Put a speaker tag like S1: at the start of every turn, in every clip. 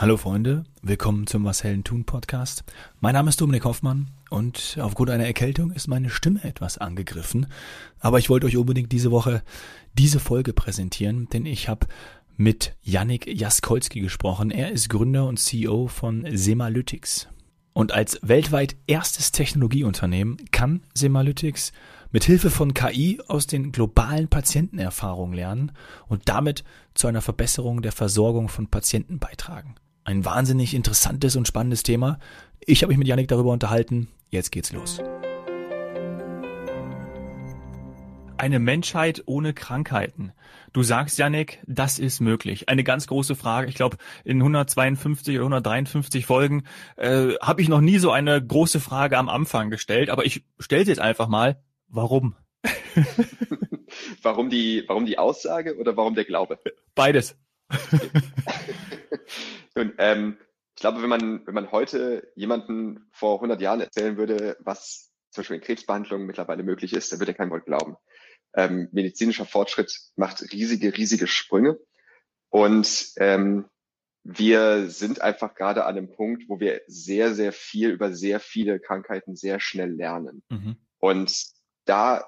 S1: Hallo Freunde, willkommen zum Was Hellen tun Podcast. Mein Name ist Dominik Hoffmann und aufgrund einer Erkältung ist meine Stimme etwas angegriffen. Aber ich wollte euch unbedingt diese Woche diese Folge präsentieren, denn ich habe mit Yannick Jaskolski gesprochen. Er ist Gründer und CEO von Semalytics. Und als weltweit erstes Technologieunternehmen kann Semalytics mit Hilfe von KI aus den globalen Patientenerfahrungen lernen und damit zu einer Verbesserung der Versorgung von Patienten beitragen. Ein wahnsinnig interessantes und spannendes Thema. Ich habe mich mit Yannick darüber unterhalten. Jetzt geht's los. Eine Menschheit ohne Krankheiten. Du sagst, Yannick, das ist möglich. Eine ganz große Frage. Ich glaube, in 152 oder 153 Folgen äh, habe ich noch nie so eine große Frage am Anfang gestellt, aber ich stelle sie jetzt einfach mal. Warum?
S2: warum die, warum die Aussage oder warum der Glaube?
S1: Beides.
S2: Nun, ähm, ich glaube, wenn man, wenn man heute jemanden vor 100 Jahren erzählen würde, was zum Beispiel in Krebsbehandlungen mittlerweile möglich ist, dann würde er kein Wort glauben. Ähm, medizinischer Fortschritt macht riesige, riesige Sprünge. Und ähm, wir sind einfach gerade an einem Punkt, wo wir sehr, sehr viel über sehr viele Krankheiten sehr schnell lernen. Mhm. Und da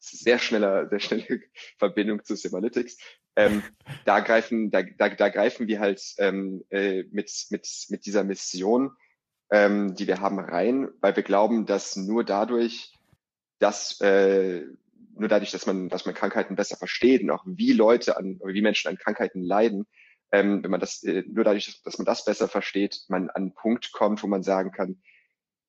S2: sehr schneller, sehr schnelle Verbindung zu Semalytics. Ähm, da greifen, da, da, da greifen wir halt ähm, äh, mit, mit, mit dieser Mission, ähm, die wir haben, rein, weil wir glauben, dass nur dadurch, dass äh, nur dadurch, dass man, dass man Krankheiten besser versteht und auch wie Leute an, wie Menschen an Krankheiten leiden, ähm, wenn man das, äh, nur dadurch, dass man das besser versteht, man an einen Punkt kommt, wo man sagen kann,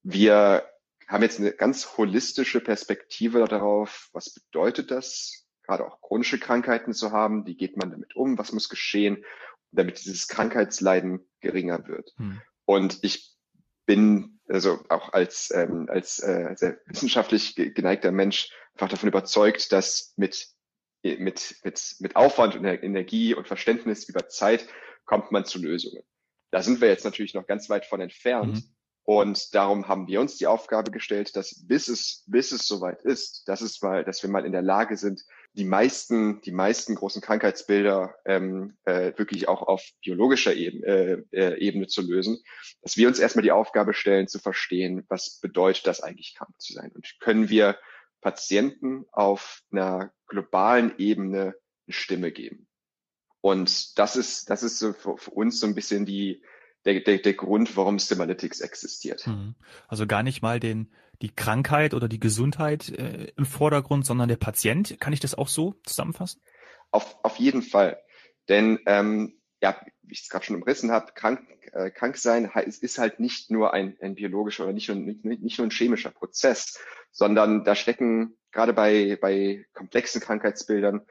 S2: wir haben jetzt eine ganz holistische Perspektive darauf, was bedeutet das, gerade auch chronische Krankheiten zu haben, wie geht man damit um, was muss geschehen, damit dieses Krankheitsleiden geringer wird. Hm. Und ich bin also auch als, ähm, als äh, sehr wissenschaftlich geneigter Mensch einfach davon überzeugt, dass mit, mit, mit, mit Aufwand und Energie und Verständnis über Zeit kommt man zu Lösungen. Da sind wir jetzt natürlich noch ganz weit von entfernt. Mhm. Und darum haben wir uns die Aufgabe gestellt, dass bis es, bis es soweit ist, dass es mal, dass wir mal in der Lage sind, die meisten, die meisten großen Krankheitsbilder ähm, äh, wirklich auch auf biologischer Ebene, äh, äh, Ebene zu lösen, dass wir uns erstmal die Aufgabe stellen, zu verstehen, was bedeutet das eigentlich, krank zu sein? Und können wir Patienten auf einer globalen Ebene eine Stimme geben? Und das ist, das ist so für, für uns so ein bisschen die, der, der, der Grund, warum Semalytics existiert. Mhm.
S1: Also gar nicht mal den, die Krankheit oder die Gesundheit äh, im Vordergrund, sondern der Patient. Kann ich das auch so zusammenfassen?
S2: Auf, auf jeden Fall. Denn ähm, ja, wie ich es gerade schon umrissen habe, krank, äh, krank sein ist, ist halt nicht nur ein, ein biologischer oder nicht nur, nicht, nicht nur ein chemischer Prozess, sondern da stecken gerade bei, bei komplexen Krankheitsbildern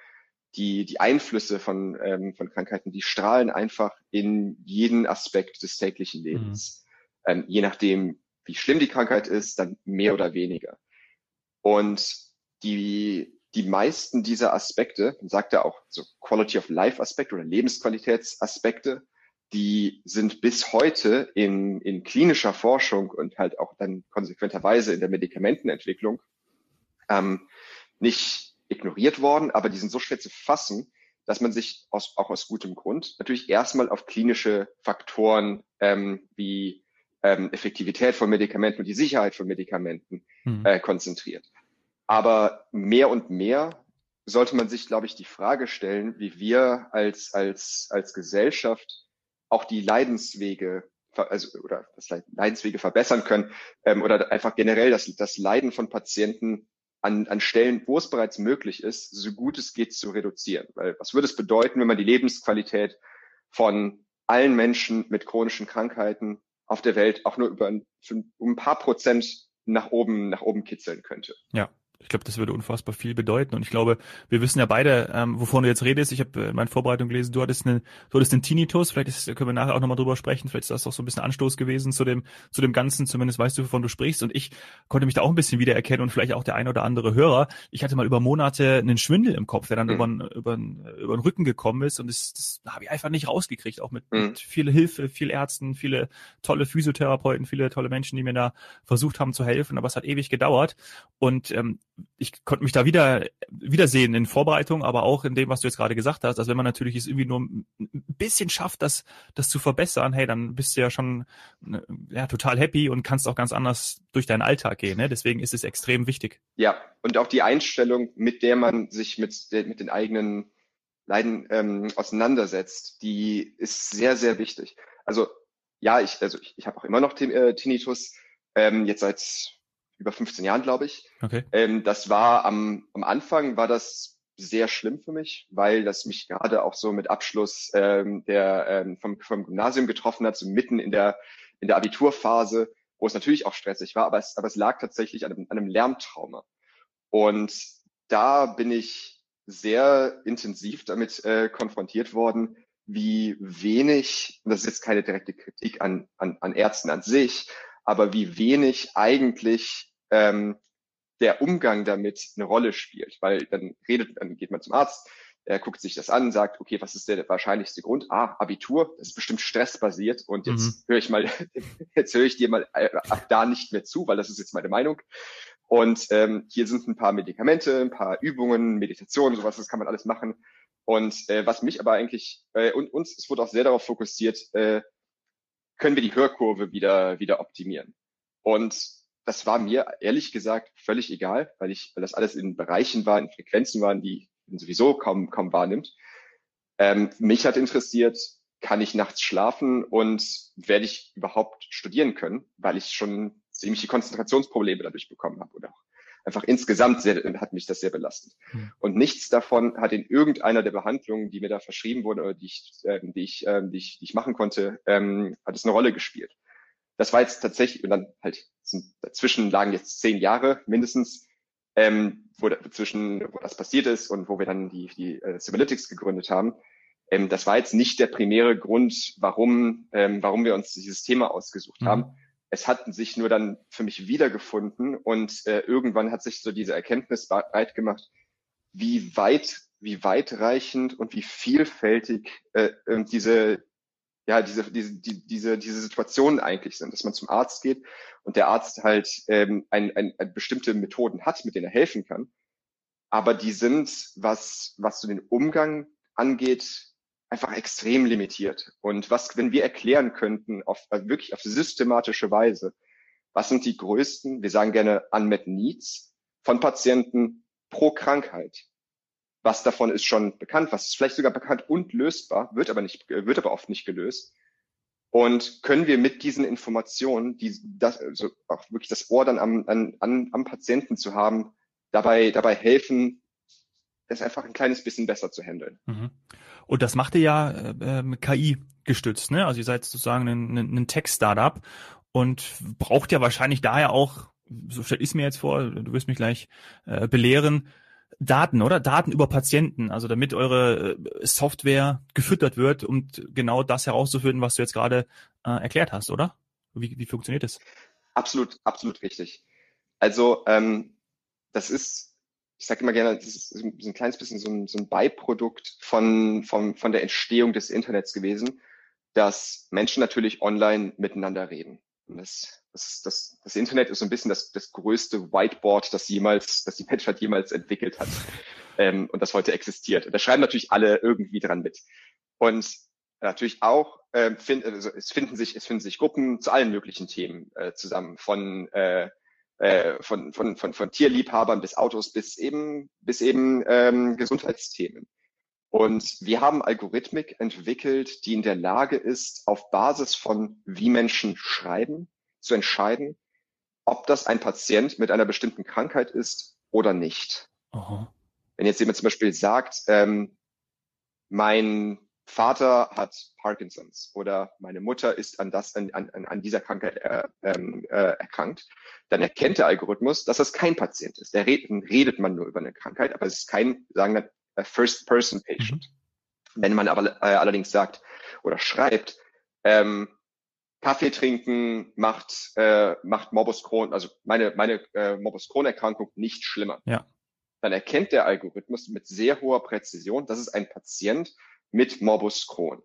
S2: die, die Einflüsse von, ähm, von Krankheiten, die strahlen einfach in jeden Aspekt des täglichen Lebens. Mhm. Ähm, je nachdem, wie schlimm die Krankheit ist, dann mehr oder weniger. Und die, die meisten dieser Aspekte, man sagt ja auch so Quality of Life Aspekte oder Lebensqualitätsaspekte, die sind bis heute in, in klinischer Forschung und halt auch dann konsequenterweise in der Medikamentenentwicklung ähm, nicht ignoriert worden, aber die sind so schwer zu fassen, dass man sich aus, auch aus gutem Grund natürlich erstmal auf klinische Faktoren ähm, wie ähm, Effektivität von Medikamenten und die Sicherheit von Medikamenten mhm. äh, konzentriert. Aber mehr und mehr sollte man sich, glaube ich, die Frage stellen, wie wir als, als, als Gesellschaft auch die Leidenswege also, oder das Leidenswege verbessern können ähm, oder einfach generell das, das Leiden von Patienten an, an Stellen, wo es bereits möglich ist, so gut es geht zu reduzieren. Weil was würde es bedeuten, wenn man die Lebensqualität von allen Menschen mit chronischen Krankheiten auf der Welt auch nur über ein, um ein paar Prozent nach oben, nach oben kitzeln könnte?
S1: Ja. Ich glaube, das würde unfassbar viel bedeuten. Und ich glaube, wir wissen ja beide, ähm, wovon du jetzt redest. Ich habe in meiner Vorbereitung gelesen, du hattest einen, du hattest einen Tinnitus. Vielleicht ist, können wir nachher auch nochmal drüber sprechen. Vielleicht ist das auch so ein bisschen Anstoß gewesen zu dem, zu dem Ganzen. Zumindest weißt du, wovon du sprichst. Und ich konnte mich da auch ein bisschen wiedererkennen und vielleicht auch der eine oder andere Hörer. Ich hatte mal über Monate einen Schwindel im Kopf, der dann mhm. über, über, über den Rücken gekommen ist. Und das, das habe ich einfach nicht rausgekriegt. Auch mit, mhm. mit viel Hilfe, viel Ärzten, viele tolle Physiotherapeuten, viele tolle Menschen, die mir da versucht haben zu helfen. Aber es hat ewig gedauert. Und ähm, ich konnte mich da wieder wiedersehen in Vorbereitung, aber auch in dem, was du jetzt gerade gesagt hast. Also wenn man natürlich es irgendwie nur ein bisschen schafft, das, das zu verbessern, hey, dann bist du ja schon ne, ja, total happy und kannst auch ganz anders durch deinen Alltag gehen. Ne? Deswegen ist es extrem wichtig.
S2: Ja, und auch die Einstellung, mit der man sich mit, mit den eigenen Leiden ähm, auseinandersetzt, die ist sehr, sehr wichtig. Also ja, ich, also ich, ich habe auch immer noch äh, Tinnitus, ähm, jetzt seit über 15 Jahren, glaube ich. Okay. Ähm, das war am, am Anfang war das sehr schlimm für mich, weil das mich gerade auch so mit Abschluss ähm, der ähm, vom, vom Gymnasium getroffen hat, so mitten in der in der Abiturphase, wo es natürlich auch stressig war, aber es, aber es lag tatsächlich an einem, an einem Lärmtrauma. Und da bin ich sehr intensiv damit äh, konfrontiert worden, wie wenig, und das ist jetzt keine direkte Kritik an, an, an Ärzten an sich, aber wie wenig eigentlich ähm, der Umgang damit eine Rolle spielt. Weil dann redet, dann geht man zum Arzt, er guckt sich das an, sagt, okay, was ist der wahrscheinlichste Grund? Ah, Abitur, das ist bestimmt stressbasiert und jetzt mhm. höre ich mal, jetzt höre ich dir mal äh, ab da nicht mehr zu, weil das ist jetzt meine Meinung. Und ähm, hier sind ein paar Medikamente, ein paar Übungen, Meditationen, sowas, das kann man alles machen. Und äh, was mich aber eigentlich, äh, und uns, es wurde auch sehr darauf fokussiert, äh, können wir die Hörkurve wieder, wieder optimieren. Und das war mir ehrlich gesagt völlig egal, weil ich, weil das alles in Bereichen war, in Frequenzen waren, die man sowieso kaum, kaum wahrnimmt. Ähm, mich hat interessiert, kann ich nachts schlafen und werde ich überhaupt studieren können, weil ich schon ziemliche Konzentrationsprobleme dadurch bekommen habe oder auch einfach insgesamt sehr, hat mich das sehr belastet. Mhm. Und nichts davon hat in irgendeiner der Behandlungen, die mir da verschrieben wurden oder die ich, äh, die ich, äh, die ich, die ich machen konnte, ähm, hat es eine Rolle gespielt. Das war jetzt tatsächlich, und dann halt dazwischen lagen jetzt zehn Jahre mindestens, ähm, wo dazwischen, wo das passiert ist und wo wir dann die, die äh, Cyberlytics gegründet haben. Ähm, das war jetzt nicht der primäre Grund, warum, ähm, warum wir uns dieses Thema ausgesucht mhm. haben es hat sich nur dann für mich wiedergefunden und äh, irgendwann hat sich so diese Erkenntnis breit gemacht, wie weit, wie weitreichend und wie vielfältig äh, diese, ja, diese, diese, die, diese, diese Situationen eigentlich sind, dass man zum Arzt geht und der Arzt halt ähm, ein, ein, ein bestimmte Methoden hat, mit denen er helfen kann. Aber die sind, was, was so den Umgang angeht, einfach extrem limitiert. Und was, wenn wir erklären könnten, auf, also wirklich auf systematische Weise, was sind die größten, wir sagen gerne unmet needs von Patienten pro Krankheit? Was davon ist schon bekannt, was ist vielleicht sogar bekannt und lösbar, wird aber nicht, wird aber oft nicht gelöst. Und können wir mit diesen Informationen, die das, also auch wirklich das Ohr dann am, an, an, am Patienten zu haben, dabei, dabei helfen, es einfach ein kleines bisschen besser zu handeln.
S1: Mhm. Und das macht ihr ja äh, ähm, KI gestützt, ne? Also ihr seid sozusagen ein, ein Tech-Startup und braucht ja wahrscheinlich daher auch, so stelle ich es mir jetzt vor, du wirst mich gleich äh, belehren, Daten, oder? Daten über Patienten, also damit eure äh, Software gefüttert wird, um genau das herauszufinden, was du jetzt gerade äh, erklärt hast, oder? Wie, wie funktioniert das?
S2: Absolut, absolut richtig. Also ähm, das ist ich sage immer gerne, das ist ein kleines bisschen so ein, so ein Beiprodukt von, von, von der Entstehung des Internets gewesen, dass Menschen natürlich online miteinander reden. Das, das, das, das Internet ist so ein bisschen das, das größte Whiteboard, das jemals, das die Menschheit jemals entwickelt hat ähm, und das heute existiert. Und da schreiben natürlich alle irgendwie dran mit. Und natürlich auch äh, find, also es finden sich es finden sich Gruppen zu allen möglichen Themen äh, zusammen von äh, äh, von, von, von, von Tierliebhabern bis Autos bis eben, bis eben ähm, Gesundheitsthemen. Und wir haben Algorithmik entwickelt, die in der Lage ist, auf Basis von wie Menschen schreiben, zu entscheiden, ob das ein Patient mit einer bestimmten Krankheit ist oder nicht. Aha. Wenn jetzt jemand zum Beispiel sagt, ähm, mein Vater hat Parkinsons oder meine Mutter ist an, das, an, an, an dieser Krankheit äh, ähm, äh, erkrankt, dann erkennt der Algorithmus, dass das kein Patient ist. Der redet, redet man nur über eine Krankheit, aber es ist kein, sagen wir, First-Person-Patient. Mhm. Wenn man aber äh, allerdings sagt oder schreibt, ähm, Kaffee trinken macht, äh, macht Morbus Crohn, also meine, meine äh, Morbus Crohn-Erkrankung nicht schlimmer. Ja. Dann erkennt der Algorithmus mit sehr hoher Präzision, dass es ein Patient mit Morbus Crohn.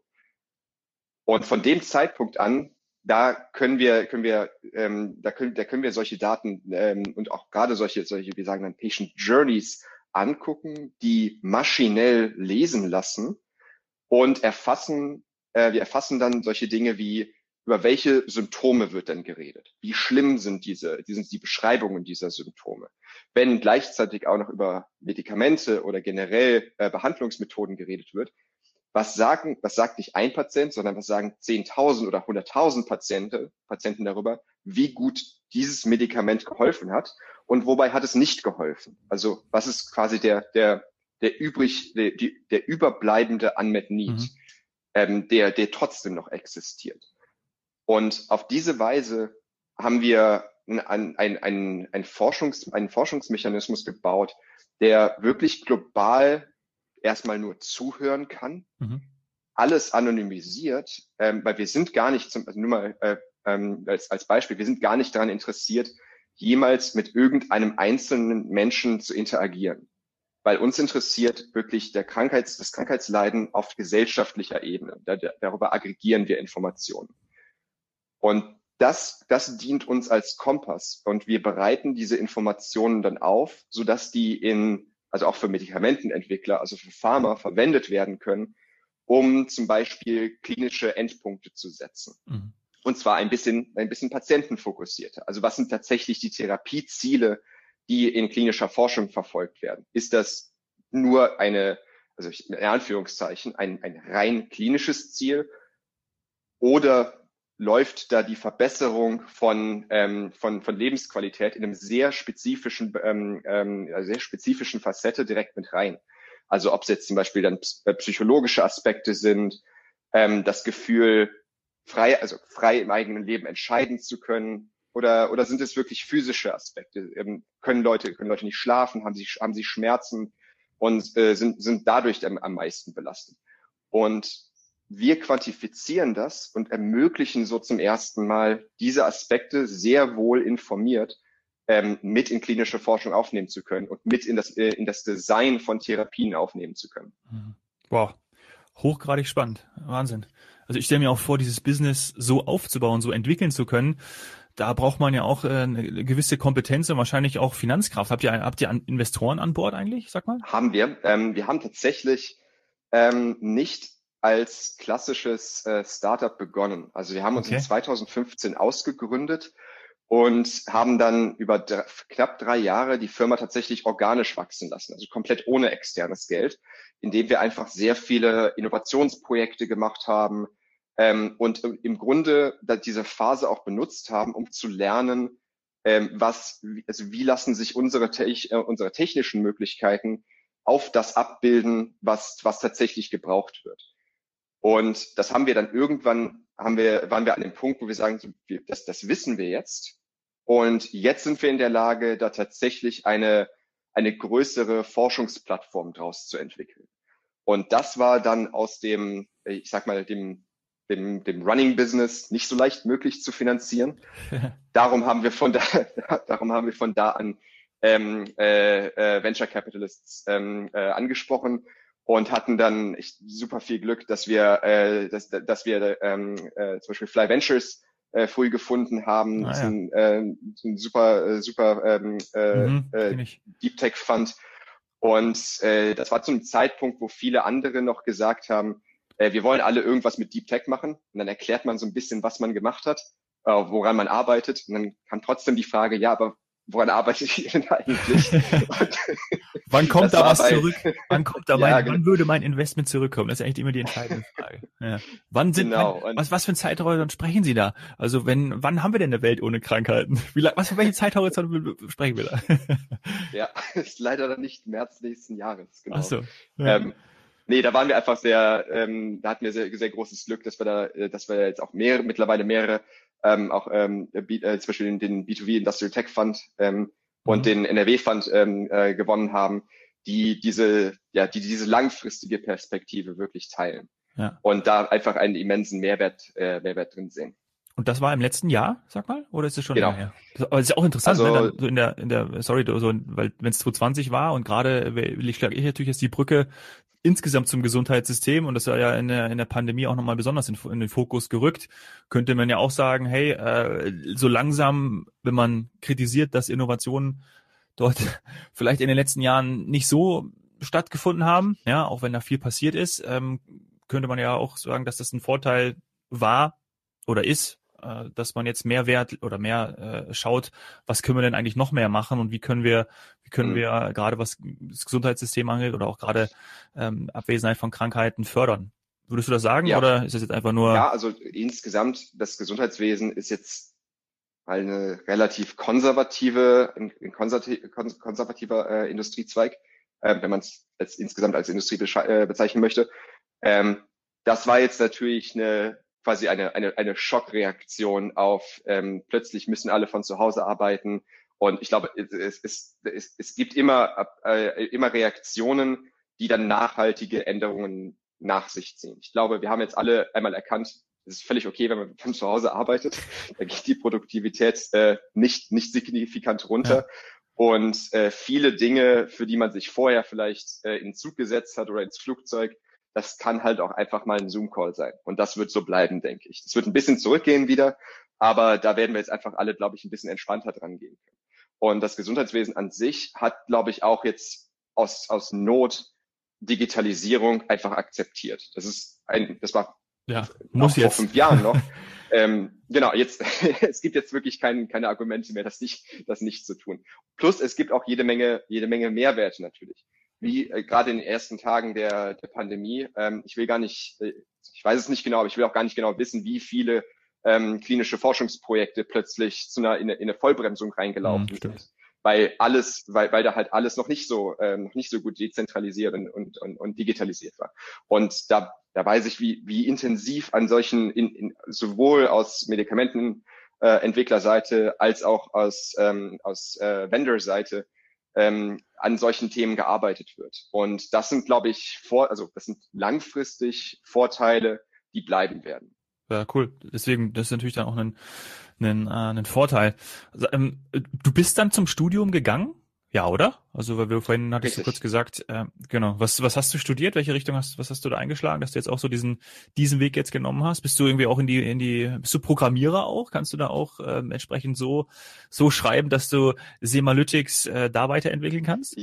S2: Und von dem Zeitpunkt an da können wir, können wir, ähm, da können, da können wir solche Daten ähm, und auch gerade solche, solche, wir sagen dann Patient Journeys angucken, die maschinell lesen lassen und erfassen, äh, wir erfassen dann solche Dinge wie über welche Symptome wird denn geredet? Wie schlimm sind diese, die sind die Beschreibungen dieser Symptome? Wenn gleichzeitig auch noch über Medikamente oder generell äh, Behandlungsmethoden geredet wird, was sagen, was sagt nicht ein Patient, sondern was sagen 10.000 oder 100.000 Patienten, Patienten darüber, wie gut dieses Medikament geholfen hat und wobei hat es nicht geholfen. Also was ist quasi der, der, der übrig, der, der überbleibende Unmet Need, mhm. ähm, der, der trotzdem noch existiert. Und auf diese Weise haben wir ein, ein, ein, ein Forschungs, einen Forschungsmechanismus gebaut, der wirklich global erstmal nur zuhören kann, mhm. alles anonymisiert, ähm, weil wir sind gar nicht, zum, also nur mal äh, ähm, als, als Beispiel, wir sind gar nicht daran interessiert, jemals mit irgendeinem einzelnen Menschen zu interagieren. Weil uns interessiert wirklich der Krankheits, das Krankheitsleiden auf gesellschaftlicher Ebene. Da, darüber aggregieren wir Informationen. Und das, das dient uns als Kompass. Und wir bereiten diese Informationen dann auf, sodass die in also auch für Medikamentenentwickler, also für Pharma verwendet werden können, um zum Beispiel klinische Endpunkte zu setzen. Mhm. Und zwar ein bisschen, ein bisschen patientenfokussierter. Also was sind tatsächlich die Therapieziele, die in klinischer Forschung verfolgt werden? Ist das nur eine, also in Anführungszeichen, ein, ein rein klinisches Ziel? Oder läuft da die Verbesserung von, ähm, von, von Lebensqualität in einem sehr spezifischen, ähm, ähm, sehr spezifischen Facette direkt mit rein. Also ob es jetzt zum Beispiel dann äh, psychologische Aspekte sind, ähm, das Gefühl, frei, also frei im eigenen Leben entscheiden zu können, oder, oder sind es wirklich physische Aspekte? Ähm, können Leute, können Leute nicht schlafen, haben sie, haben sie Schmerzen und äh, sind, sind dadurch am, am meisten belastet? Und wir quantifizieren das und ermöglichen so zum ersten Mal diese Aspekte sehr wohl informiert ähm, mit in klinische Forschung aufnehmen zu können und mit in das, äh, in das Design von Therapien aufnehmen zu können.
S1: Mhm. Wow, hochgradig spannend, Wahnsinn. Also ich stelle mir auch vor, dieses Business so aufzubauen, so entwickeln zu können. Da braucht man ja auch äh, eine gewisse Kompetenz und wahrscheinlich auch Finanzkraft. Habt ihr, habt ihr Investoren an Bord eigentlich, sag mal?
S2: Haben wir. Ähm, wir haben tatsächlich ähm, nicht als klassisches äh, Startup begonnen. Also wir haben uns okay. in 2015 ausgegründet und haben dann über drei, knapp drei Jahre die Firma tatsächlich organisch wachsen lassen, also komplett ohne externes Geld, indem wir einfach sehr viele Innovationsprojekte gemacht haben ähm, und im Grunde diese Phase auch benutzt haben, um zu lernen, ähm, was, also wie lassen sich unsere, äh, unsere technischen Möglichkeiten auf das abbilden, was, was tatsächlich gebraucht wird. Und das haben wir dann irgendwann, haben wir, waren wir an dem Punkt, wo wir sagen, das, das wissen wir jetzt. Und jetzt sind wir in der Lage, da tatsächlich eine, eine größere Forschungsplattform draus zu entwickeln. Und das war dann aus dem, ich sag mal, dem, dem, dem Running Business nicht so leicht möglich zu finanzieren. darum haben wir von da, darum haben wir von da an ähm, äh, äh, Venture Capitalists ähm, äh, angesprochen und hatten dann echt super viel Glück, dass wir, äh, dass, dass wir ähm, äh, zum Beispiel Fly Ventures äh, früh gefunden haben. Ah, ein, äh, ein super, äh, super ähm, äh, mhm, äh, Deep Tech Fund. Und äh, das war zum Zeitpunkt, wo viele andere noch gesagt haben, äh, wir wollen alle irgendwas mit Deep Tech machen. Und dann erklärt man so ein bisschen, was man gemacht hat, äh, woran man arbeitet. Und dann kam trotzdem die Frage, ja, aber woran arbeitet ihr denn eigentlich?
S1: wann kommt da was bei, zurück? Wann kommt da mein, genau. wann würde mein Investment zurückkommen? Das ist eigentlich immer die entscheidende Frage. Ja. Wann sind, genau. wann, was, was für ein Zeithorizont sprechen Sie da? Also wenn, wann haben wir denn eine Welt ohne Krankheiten? Wie, was für welche Zeithorizont sprechen wir da?
S2: ja, ist leider dann nicht März nächsten Jahres, genau. Ach so. Ja. Ähm, Nee, da waren wir einfach sehr, ähm, da hatten wir sehr, sehr großes Glück, dass wir da, äh, dass wir jetzt auch mehrere, mittlerweile mehrere ähm, auch ähm, äh, zum Beispiel den, den B2B Industrial Tech Fund ähm, mhm. und den NRW Fund ähm, äh, gewonnen haben, die diese, ja, die diese langfristige Perspektive wirklich teilen. Ja. Und da einfach einen immensen Mehrwert, äh, Mehrwert drin sehen.
S1: Und das war im letzten Jahr, sag mal, oder ist es schon genau. länger her? Aber es ist ja auch interessant, ne, also, ne? Dann so in der, in der, sorry, so, weil wenn es 2020 war und gerade, ich schlage ich natürlich jetzt die Brücke insgesamt zum Gesundheitssystem und das war ja in der, in der Pandemie auch nochmal besonders in, in, den Fokus gerückt, könnte man ja auch sagen, hey, äh, so langsam, wenn man kritisiert, dass Innovationen dort vielleicht in den letzten Jahren nicht so stattgefunden haben, ja, auch wenn da viel passiert ist, ähm, könnte man ja auch sagen, dass das ein Vorteil war oder ist, äh, dass man jetzt mehr Wert oder mehr äh, schaut, was können wir denn eigentlich noch mehr machen und wie können wir, wie können mhm. wir gerade was das Gesundheitssystem angeht oder auch gerade ähm, Abwesenheit von Krankheiten fördern. Würdest du das sagen ja. oder ist das jetzt einfach nur?
S2: Ja, also insgesamt das Gesundheitswesen ist jetzt eine relativ konservative, ein konservativer äh, Industriezweig, äh, wenn man es als insgesamt als Industrie äh, bezeichnen möchte. Ähm, das war jetzt natürlich eine quasi eine, eine, eine Schockreaktion auf ähm, plötzlich müssen alle von zu Hause arbeiten. Und ich glaube, es, es, es, es gibt immer, äh, immer Reaktionen, die dann nachhaltige Änderungen nach sich ziehen. Ich glaube, wir haben jetzt alle einmal erkannt, es ist völlig okay, wenn man von zu Hause arbeitet. Da geht die Produktivität äh, nicht, nicht signifikant runter. Ja. Und äh, viele Dinge, für die man sich vorher vielleicht äh, in Zug gesetzt hat oder ins Flugzeug, das kann halt auch einfach mal ein Zoom-Call sein. Und das wird so bleiben, denke ich. Das wird ein bisschen zurückgehen wieder, aber da werden wir jetzt einfach alle, glaube ich, ein bisschen entspannter dran gehen können. Und das Gesundheitswesen an sich hat, glaube ich, auch jetzt aus, aus Not Digitalisierung einfach akzeptiert. Das ist ein, das war
S1: ja, muss
S2: vor
S1: jetzt.
S2: fünf Jahren noch. ähm, genau, jetzt es gibt jetzt wirklich kein, keine Argumente mehr, das nicht, das nicht zu tun. Plus es gibt auch jede Menge, jede Menge Mehrwerte natürlich wie äh, gerade in den ersten Tagen der, der Pandemie. Ähm, ich will gar nicht, äh, ich weiß es nicht genau, aber ich will auch gar nicht genau wissen, wie viele ähm, klinische Forschungsprojekte plötzlich zu einer, in, eine, in eine Vollbremsung reingelaufen mhm, sind. Weil alles, weil, weil da halt alles noch nicht so, ähm, noch nicht so gut dezentralisiert und, und, und, und digitalisiert war. Und da, da weiß ich, wie, wie intensiv an solchen, in, in, sowohl aus Medikamenten, äh, Entwicklerseite als auch aus, ähm, aus äh, Vendor-Seite ähm, an solchen Themen gearbeitet wird. Und das sind, glaube ich, vor, also das sind langfristig Vorteile, die bleiben werden.
S1: Ja, cool. Deswegen, das ist natürlich dann auch ein, ein, äh, ein Vorteil. Also, ähm, du bist dann zum Studium gegangen? Ja, oder? Also, weil wir vorhin hattest Richtig. du kurz gesagt, äh, genau. Was, was hast du studiert? Welche Richtung hast, was hast du da eingeschlagen, dass du jetzt auch so diesen, diesen Weg jetzt genommen hast? Bist du irgendwie auch in die, in die, bist du Programmierer auch? Kannst du da auch ähm, entsprechend so, so schreiben, dass du Semalytics äh, da weiterentwickeln kannst?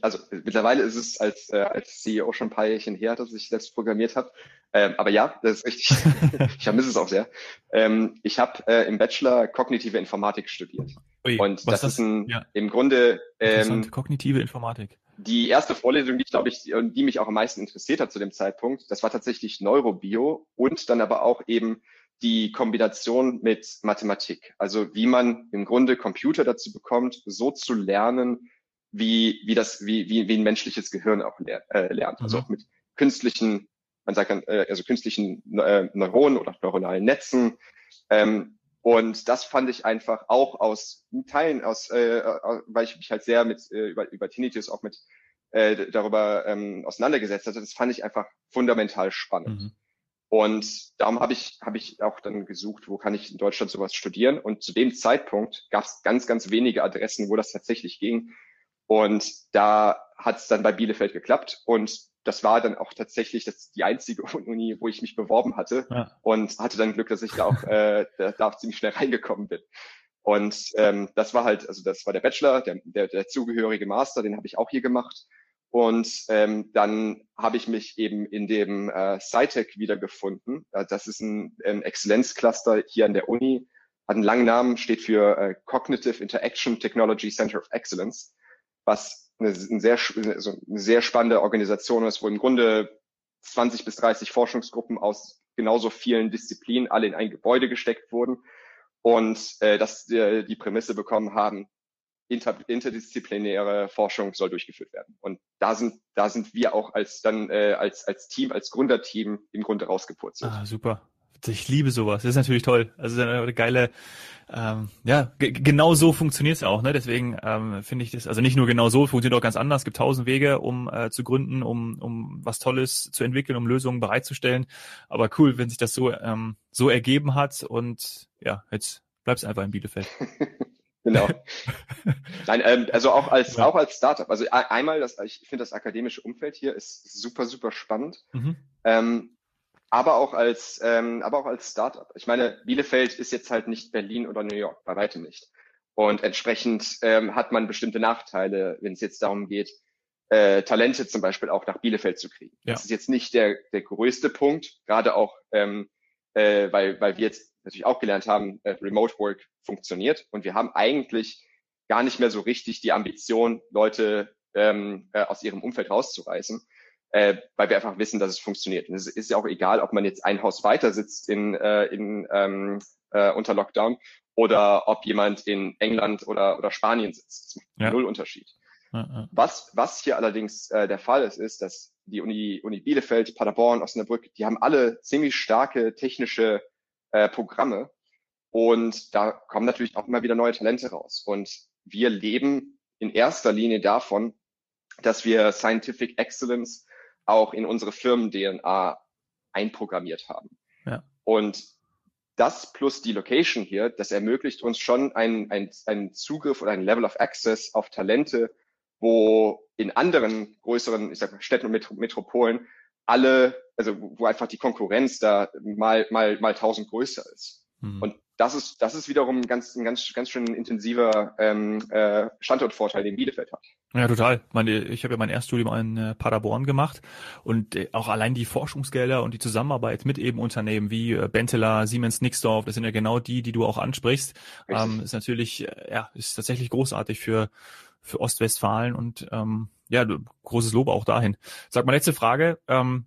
S2: Also, mittlerweile ist es als, äh, als CEO schon ein paar Jährchen her, dass ich selbst programmiert habe. Ähm, aber ja, das ist richtig. ich vermisse es auch sehr. Ähm, ich habe äh, im Bachelor kognitive Informatik studiert. Ui, und das, das, ist ein, ja. im Grunde
S1: ähm, kognitive Informatik.
S2: Die erste Vorlesung, die ich glaube ich, die mich auch am meisten interessiert hat zu dem Zeitpunkt, das war tatsächlich Neurobio und dann aber auch eben die Kombination mit Mathematik. Also wie man im Grunde Computer dazu bekommt, so zu lernen, wie, wie das, wie, wie, wie ein menschliches Gehirn auch ler äh, lernt. Also mhm. auch mit künstlichen, man sagt dann, äh, also künstlichen äh, Neuronen oder neuronalen Netzen. Ähm, und das fand ich einfach auch aus Teilen, aus, äh, weil ich mich halt sehr mit äh, über, über Tinnitus auch mit äh, darüber ähm, auseinandergesetzt hatte, das fand ich einfach fundamental spannend. Mhm. Und darum habe ich, hab ich auch dann gesucht, wo kann ich in Deutschland sowas studieren. Und zu dem Zeitpunkt gab es ganz, ganz wenige Adressen, wo das tatsächlich ging. Und da hat es dann bei Bielefeld geklappt. Und das war dann auch tatsächlich das, die einzige Uni, wo ich mich beworben hatte ja. und hatte dann Glück, dass ich da auch, äh, da, da ziemlich schnell reingekommen bin. Und ähm, das war halt, also das war der Bachelor, der, der, der zugehörige Master, den habe ich auch hier gemacht. Und ähm, dann habe ich mich eben in dem äh, SciTech wiedergefunden. Äh, das ist ein, ein Exzellenzcluster hier an der Uni, hat einen langen Namen, steht für äh, Cognitive Interaction Technology Center of Excellence, was eine, eine, sehr, also eine sehr spannende Organisation ist, wo im Grunde 20 bis 30 Forschungsgruppen aus genauso vielen Disziplinen alle in ein Gebäude gesteckt wurden und äh, dass äh, die Prämisse bekommen haben, inter, interdisziplinäre Forschung soll durchgeführt werden. Und da sind, da sind wir auch als dann äh, als als Team, als Gründerteam im Grunde rausgepurzelt.
S1: Ah, super. Ich liebe sowas. Das ist natürlich toll. Also eine geile, ähm, ja, genau so funktioniert es auch. Ne? Deswegen ähm, finde ich das, also nicht nur genau so, funktioniert auch ganz anders. Es gibt tausend Wege, um äh, zu gründen, um, um was Tolles zu entwickeln, um Lösungen bereitzustellen. Aber cool, wenn sich das so, ähm, so ergeben hat und ja, jetzt bleibst einfach in Bielefeld.
S2: Genau. Nein, ähm, also auch als ja. auch als Startup. Also einmal, das, ich finde das akademische Umfeld hier ist super super spannend. Mhm. Ähm, aber auch als ähm, aber auch als Startup. Ich meine, Bielefeld ist jetzt halt nicht Berlin oder New York, bei weitem nicht. Und entsprechend ähm, hat man bestimmte Nachteile, wenn es jetzt darum geht, äh, Talente zum Beispiel auch nach Bielefeld zu kriegen. Ja. Das ist jetzt nicht der, der größte Punkt, gerade auch, ähm, äh, weil, weil wir jetzt natürlich auch gelernt haben, äh, Remote Work funktioniert und wir haben eigentlich gar nicht mehr so richtig die Ambition, Leute ähm, äh, aus ihrem Umfeld rauszureißen, äh, weil wir einfach wissen, dass es funktioniert. Und es ist ja auch egal, ob man jetzt ein Haus weiter sitzt in, äh, in, ähm, äh, unter Lockdown oder ob jemand in England oder, oder Spanien sitzt. Das macht ja. null Unterschied. Was, was hier allerdings äh, der Fall ist, ist, dass die Uni, Uni Bielefeld, Paderborn, Osnabrück, die haben alle ziemlich starke technische äh, Programme. Und da kommen natürlich auch immer wieder neue Talente raus. Und wir leben in erster Linie davon, dass wir Scientific Excellence auch in unsere Firmen-DNA einprogrammiert haben. Ja. Und das plus die Location hier, das ermöglicht uns schon einen, einen, einen Zugriff oder ein Level of Access auf Talente, wo in anderen größeren, ich sag mal, Städten und Metropolen alle, also wo einfach die Konkurrenz da mal, mal, mal tausend größer ist. Mhm. Und das ist, das ist wiederum ganz, ein ganz, ganz schön intensiver ähm, äh, Standortvorteil, den Bielefeld hat.
S1: Ja, total. Meine, ich habe ja mein Erststudium in äh, Paderborn gemacht und äh, auch allein die Forschungsgelder und die Zusammenarbeit mit eben Unternehmen wie äh, Benteler, Siemens, Nixdorf, das sind ja genau die, die du auch ansprichst, ähm, ist natürlich, ja, ist tatsächlich großartig für für Ostwestfalen und ähm, ja, großes Lob auch dahin. Sag mal, letzte Frage. Ähm,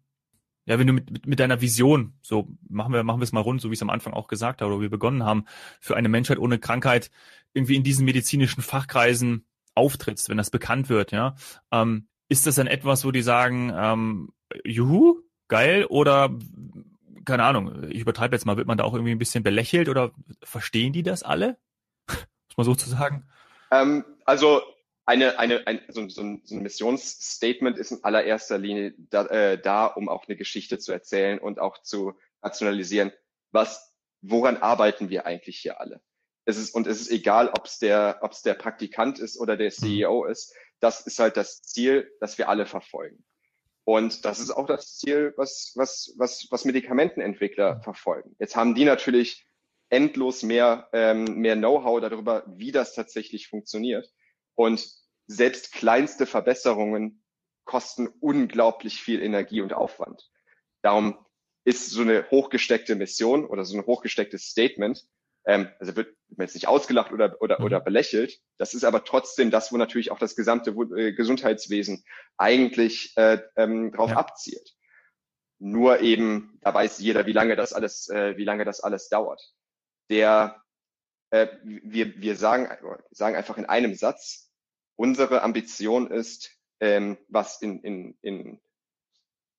S1: ja, wenn du mit, mit, mit deiner Vision, so machen wir, machen wir es mal rund, so wie es am Anfang auch gesagt habe, oder wir begonnen haben, für eine Menschheit ohne Krankheit irgendwie in diesen medizinischen Fachkreisen auftrittst, wenn das bekannt wird, ja, ähm, ist das dann etwas, wo die sagen, ähm, juhu, geil, oder keine Ahnung, ich übertreibe jetzt mal, wird man da auch irgendwie ein bisschen belächelt oder verstehen die das alle? Muss man so zu sagen?
S2: Ähm, also eine, eine, ein, so, so, ein, so ein Missionsstatement ist in allererster Linie da, äh, da, um auch eine Geschichte zu erzählen und auch zu rationalisieren, was, woran arbeiten wir eigentlich hier alle? Es ist, und es ist egal, ob es der, ob es der Praktikant ist oder der CEO mhm. ist. Das ist halt das Ziel, das wir alle verfolgen. Und das ist auch das Ziel, was, was, was, was Medikamentenentwickler mhm. verfolgen. Jetzt haben die natürlich endlos mehr, ähm, mehr Know-how darüber, wie das tatsächlich funktioniert. Und selbst kleinste Verbesserungen kosten unglaublich viel Energie und Aufwand. Darum ist so eine hochgesteckte Mission oder so ein hochgestecktes Statement, ähm, also wird jetzt nicht ausgelacht oder, oder, mhm. oder belächelt. Das ist aber trotzdem das, wo natürlich auch das gesamte äh, Gesundheitswesen eigentlich äh, ähm, drauf ja. abzielt. Nur eben, da weiß jeder, wie lange das alles, äh, wie lange das alles dauert. Der, äh, wir, wir sagen, sagen einfach in einem Satz, Unsere Ambition ist, ähm, was in, in, in,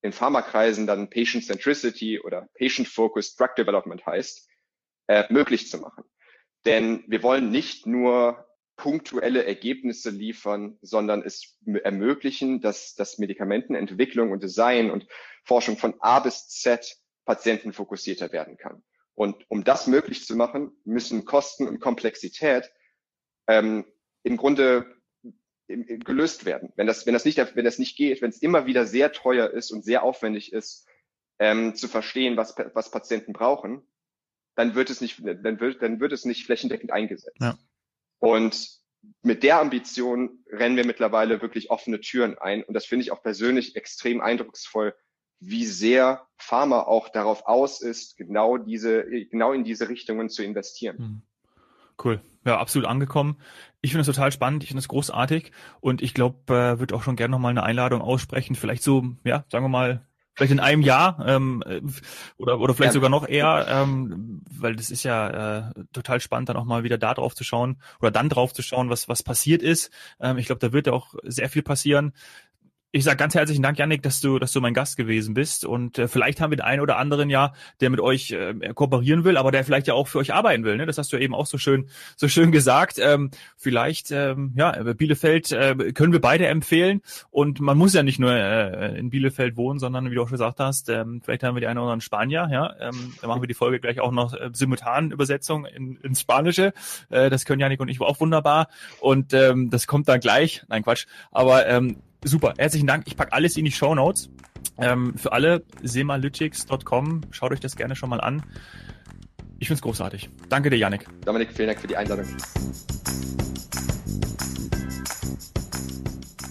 S2: in Pharmakreisen dann Patient Centricity oder Patient Focused Drug Development heißt, äh, möglich zu machen. Denn wir wollen nicht nur punktuelle Ergebnisse liefern, sondern es ermöglichen, dass, dass Medikamentenentwicklung und Design und Forschung von A bis Z patientenfokussierter werden kann. Und um das möglich zu machen, müssen Kosten und Komplexität ähm, im Grunde gelöst werden. Wenn das, wenn das nicht, wenn das nicht geht, wenn es immer wieder sehr teuer ist und sehr aufwendig ist, ähm, zu verstehen, was, was Patienten brauchen, dann wird es nicht, dann wird, dann wird es nicht flächendeckend eingesetzt. Ja. Und mit der Ambition rennen wir mittlerweile wirklich offene Türen ein. Und das finde ich auch persönlich extrem eindrucksvoll, wie sehr Pharma auch darauf aus ist, genau diese, genau in diese Richtungen zu investieren. Hm.
S1: Cool. Ja, absolut angekommen. Ich finde es total spannend, ich finde es großartig und ich glaube, äh, würde auch schon gerne nochmal eine Einladung aussprechen, vielleicht so, ja, sagen wir mal, vielleicht in einem Jahr ähm, äh, oder, oder vielleicht ja. sogar noch eher, ähm, weil das ist ja äh, total spannend, dann auch mal wieder da drauf zu schauen oder dann drauf zu schauen, was, was passiert ist. Ähm, ich glaube, da wird ja auch sehr viel passieren.
S3: Ich sage ganz herzlichen Dank, Yannick, dass du, dass du mein Gast gewesen bist. Und äh, vielleicht haben wir den einen oder anderen ja, der mit euch äh, kooperieren will, aber der vielleicht ja auch für euch arbeiten will. Ne? Das hast du eben auch so schön, so schön gesagt. Ähm, vielleicht, ähm, ja, Bielefeld äh, können wir beide empfehlen. Und man muss ja nicht nur äh, in Bielefeld wohnen, sondern wie du auch schon gesagt hast, ähm, vielleicht haben wir die einen oder anderen Spanier. Ja, ähm, da machen wir die Folge gleich auch noch äh, simultan Übersetzung in, ins Spanische. Äh, das können Yannick und ich auch wunderbar. Und ähm, das kommt dann gleich. Nein, Quatsch. Aber ähm, Super, herzlichen Dank. Ich packe alles in die Show Notes. Ähm, für alle semalytics.com. Schaut euch das gerne schon mal an. Ich finde es großartig. Danke dir, Yannick.
S2: Dominik, vielen Dank für die Einladung.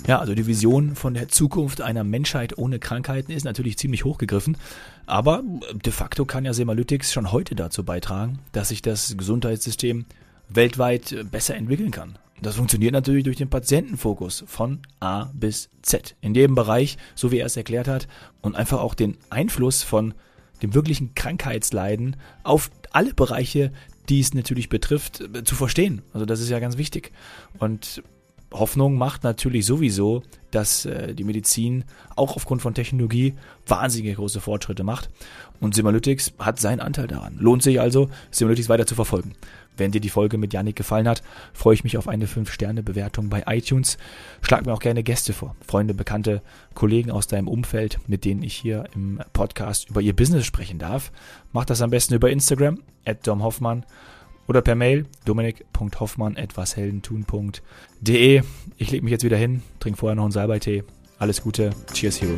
S3: Ja, also die Vision von der Zukunft einer Menschheit ohne Krankheiten ist natürlich ziemlich hochgegriffen, aber de facto kann ja Semalytics schon heute dazu beitragen, dass sich das Gesundheitssystem weltweit besser entwickeln kann. Das funktioniert natürlich durch den Patientenfokus von A bis Z. In jedem Bereich, so wie er es erklärt hat, und einfach auch den Einfluss von dem wirklichen Krankheitsleiden auf alle Bereiche, die es natürlich betrifft, äh, zu verstehen. Also das ist ja ganz wichtig. Und Hoffnung macht natürlich sowieso, dass äh, die Medizin auch aufgrund von Technologie wahnsinnige große Fortschritte macht. Und Semalytics hat seinen Anteil daran. Lohnt sich also, Semalytics weiter zu verfolgen. Wenn dir die Folge mit Yannick gefallen hat, freue ich mich auf eine 5-Sterne-Bewertung bei iTunes. Schlag mir auch gerne Gäste vor. Freunde, Bekannte, Kollegen aus deinem Umfeld, mit denen ich hier im Podcast über ihr Business sprechen darf. Mach das am besten über Instagram, at Dom oder per Mail dominik.hoffmann.washeldentun.de. Ich lege mich jetzt wieder hin, trinke vorher noch einen Salbeitee. Alles Gute. Cheers, Hero.